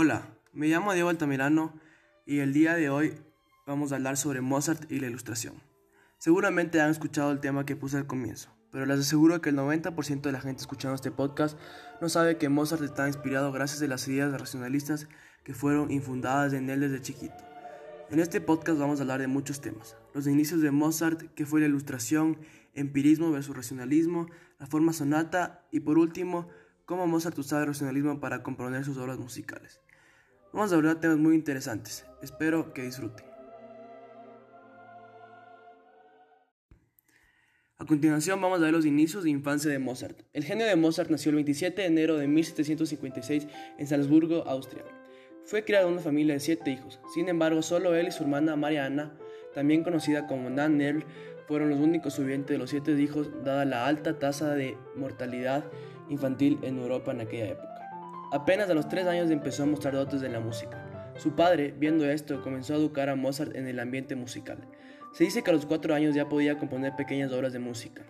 Hola, me llamo Diego Altamirano y el día de hoy vamos a hablar sobre Mozart y la ilustración. Seguramente han escuchado el tema que puse al comienzo, pero les aseguro que el 90% de la gente escuchando este podcast no sabe que Mozart está inspirado gracias a las ideas racionalistas que fueron infundadas en él desde chiquito. En este podcast vamos a hablar de muchos temas, los inicios de Mozart, qué fue la ilustración, empirismo versus racionalismo, la forma sonata y por último, cómo Mozart usaba el racionalismo para componer sus obras musicales. Vamos a hablar de temas muy interesantes. Espero que disfruten. A continuación vamos a ver los inicios de infancia de Mozart. El genio de Mozart nació el 27 de enero de 1756 en Salzburgo, Austria. Fue criado en una familia de siete hijos. Sin embargo, solo él y su hermana Mariana, también conocida como Nan fueron los únicos sobrevivientes de los siete hijos, dada la alta tasa de mortalidad infantil en Europa en aquella época. Apenas a los tres años empezó a mostrar dotes de la música. Su padre, viendo esto, comenzó a educar a Mozart en el ambiente musical. Se dice que a los cuatro años ya podía componer pequeñas obras de música.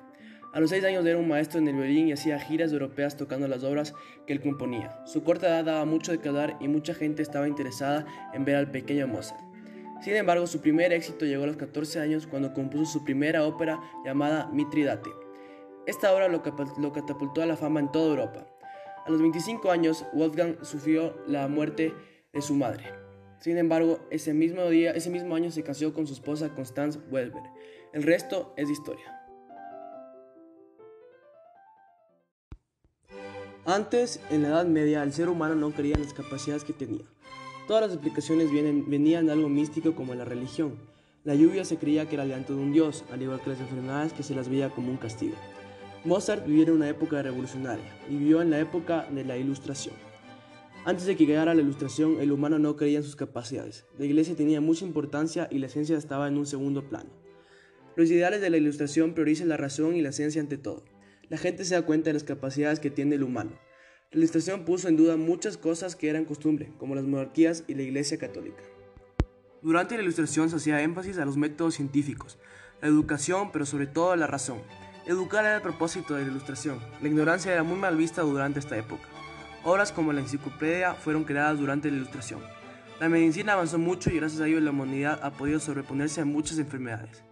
A los seis años era un maestro en el violín y hacía giras europeas tocando las obras que él componía. Su corta edad daba mucho de quedar y mucha gente estaba interesada en ver al pequeño Mozart. Sin embargo, su primer éxito llegó a los 14 años cuando compuso su primera ópera llamada Mitridate. Esta obra lo catapultó a la fama en toda Europa. A los 25 años, Wolfgang sufrió la muerte de su madre. Sin embargo, ese mismo, día, ese mismo año se casó con su esposa Constance Welber. El resto es historia. Antes, en la Edad Media, el ser humano no creía en las capacidades que tenía. Todas las explicaciones vienen, venían de algo místico como la religión. La lluvia se creía que era el llanto de un dios, al igual que las enfermedades que se las veía como un castigo. Mozart vivió en una época revolucionaria, vivió en la época de la Ilustración. Antes de que llegara la Ilustración, el humano no creía en sus capacidades. La iglesia tenía mucha importancia y la ciencia estaba en un segundo plano. Los ideales de la Ilustración priorizan la razón y la ciencia ante todo. La gente se da cuenta de las capacidades que tiene el humano. La Ilustración puso en duda muchas cosas que eran costumbre, como las monarquías y la Iglesia católica. Durante la Ilustración se hacía énfasis a los métodos científicos, la educación, pero sobre todo a la razón. Educar era el propósito de la ilustración. La ignorancia era muy mal vista durante esta época. Obras como la enciclopedia fueron creadas durante la ilustración. La medicina avanzó mucho y gracias a ello la humanidad ha podido sobreponerse a muchas enfermedades.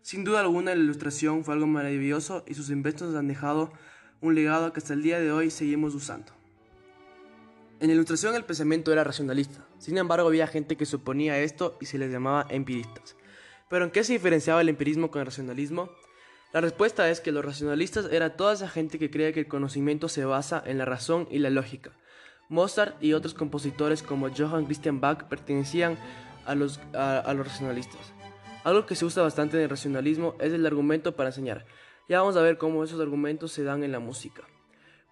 Sin duda alguna la ilustración fue algo maravilloso y sus inventos han dejado un legado que hasta el día de hoy seguimos usando. En la ilustración el pensamiento era racionalista, sin embargo había gente que se oponía a esto y se les llamaba empiristas. Pero ¿en qué se diferenciaba el empirismo con el racionalismo? La respuesta es que los racionalistas era toda esa gente que creía que el conocimiento se basa en la razón y la lógica. Mozart y otros compositores como Johann Christian Bach pertenecían a los, a, los racionalistas. Algo que se usa bastante en el racionalismo es el argumento para enseñar. Ya vamos a ver cómo esos argumentos se dan en la música.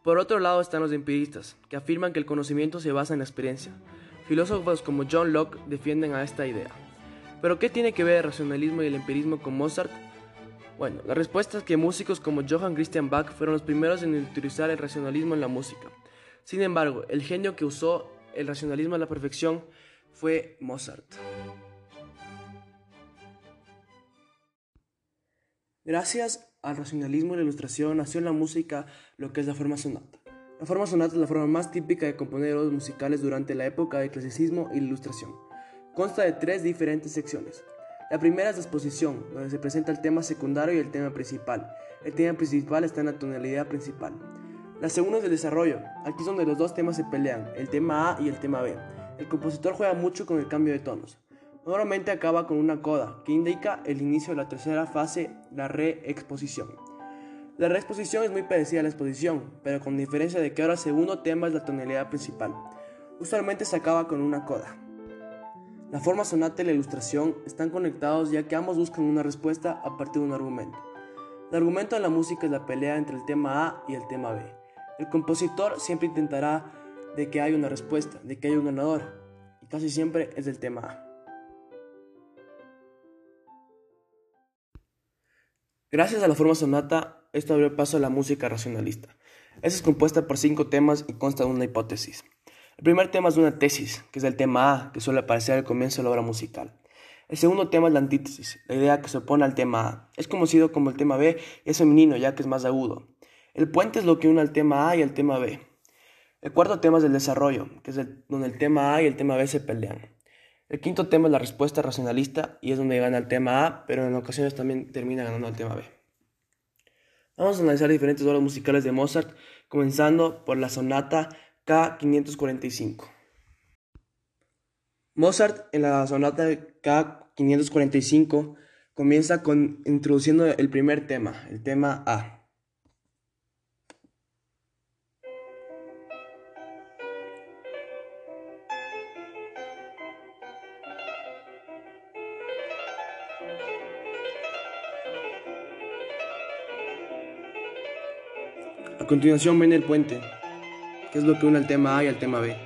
Por otro lado están los empiristas, que afirman que el conocimiento se basa en la experiencia. Filósofos como John Locke defienden a esta idea. Pero ¿qué tiene que ver el racionalismo y el empirismo con Mozart? Bueno, la respuesta es que músicos como Johann Christian Bach fueron los primeros en utilizar el racionalismo en la música. Sin embargo, el genio que usó el racionalismo a la perfección fue Mozart. Gracias al racionalismo y la ilustración nació en la música lo que es la forma sonata. La forma sonata es la forma más típica de componer obras musicales durante la época del clasicismo y la ilustración. Consta de tres diferentes secciones. La primera es la exposición, donde se presenta el tema secundario y el tema principal. El tema principal está en la tonalidad principal. La segunda es el desarrollo. Aquí es donde los dos temas se pelean, el tema A y el tema B. El compositor juega mucho con el cambio de tonos. Normalmente acaba con una coda, que indica el inicio de la tercera fase, la reexposición. La reexposición es muy parecida a la exposición, pero con diferencia de que ahora el segundo tema es la tonalidad principal. Usualmente se acaba con una coda. La forma sonata y la ilustración están conectados ya que ambos buscan una respuesta a partir de un argumento. El argumento de la música es la pelea entre el tema A y el tema B. El compositor siempre intentará de que haya una respuesta, de que haya un ganador, y casi siempre es del tema A. Gracias a la forma sonata, esto abrió paso a la música racionalista. Esta es compuesta por cinco temas y consta de una hipótesis. El primer tema es una tesis, que es el tema A, que suele aparecer al comienzo de la obra musical. El segundo tema es la antítesis, la idea que se opone al tema A. Es conocido como el tema B y es femenino ya que es más agudo. El puente es lo que une al tema A y al tema B. El cuarto tema es el desarrollo, que es donde el tema A y el tema B se pelean. El quinto tema es la respuesta racionalista y es donde gana el tema A, pero en ocasiones también termina ganando el tema B. Vamos a analizar diferentes obras musicales de Mozart, comenzando por la sonata K545. Mozart en la sonata K545 comienza con introduciendo el primer tema, el tema A. A continuación viene el puente, que es lo que une al tema A y al tema B.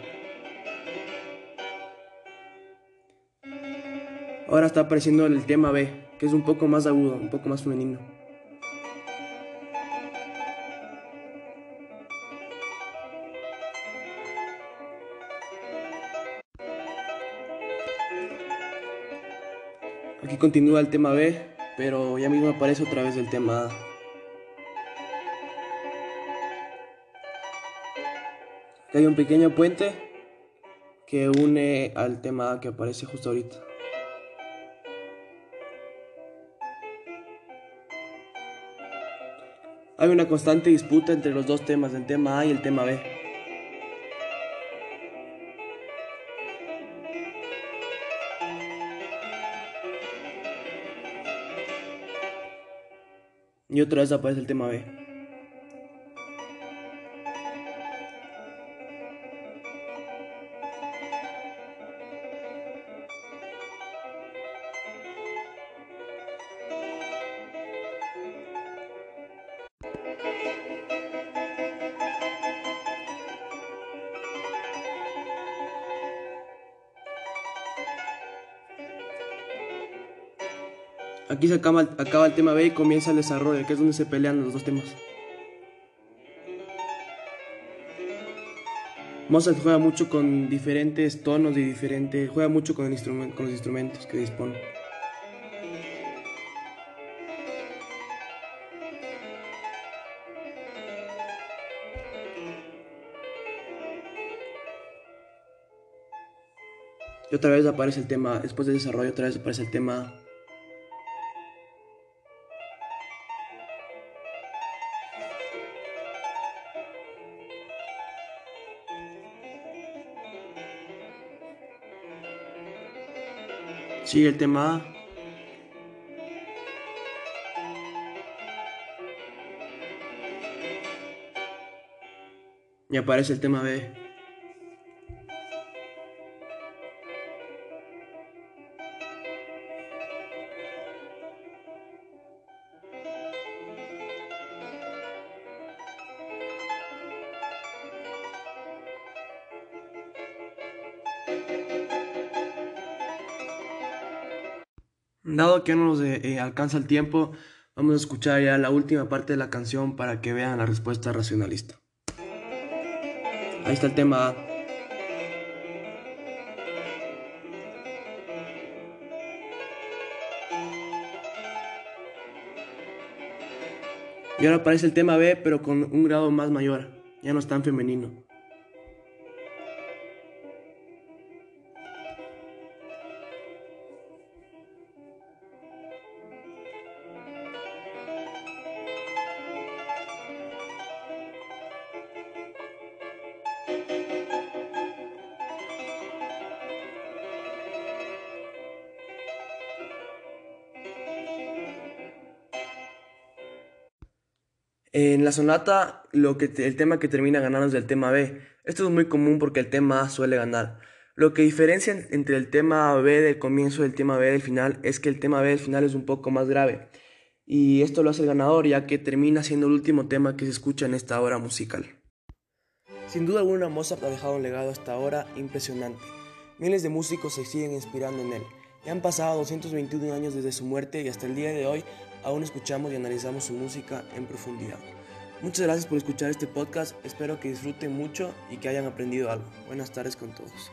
Ahora está apareciendo el tema B, que es un poco más agudo, un poco más femenino. Aquí continúa el tema B, pero ya mismo aparece otra vez el tema A. hay un pequeño puente que une al tema que aparece justo ahorita. Hay una constante disputa entre los dos temas, el tema A y el tema B. Y otra vez aparece el tema B. Aquí se acaba, el tema B y comienza el desarrollo, que es donde se pelean los dos temas. Mozart juega mucho con diferentes tonos y diferentes, juega mucho con, con los instrumentos que dispone. Y otra vez aparece el tema, después del desarrollo, otra vez aparece el tema Sigue el tema A. Y aparece el tema B. Dado que no nos eh, eh, alcanza el tiempo, vamos a escuchar ya la última parte de la canción para que vean la respuesta racionalista. Ahí está el tema Y ahora aparece el tema B, pero con un grado más mayor. Ya no es tan femenino. En la sonata, lo que el tema que termina ganando es el tema B. Esto es muy común porque el tema A suele ganar. Lo que diferencia entre el tema B del comienzo y el tema B del final es que el tema B del final es un poco más grave. Y esto lo hace el ganador ya que termina siendo el último tema que se escucha en esta obra musical. Sin duda alguna, Mozart ha dejado un legado hasta ahora impresionante. Miles de músicos se siguen inspirando en él. Ya han pasado 221 años desde su muerte y hasta el día de hoy aún escuchamos y analizamos su música en profundidad. Muchas gracias por escuchar este podcast, espero que disfruten mucho y que hayan aprendido algo. Buenas tardes con todos.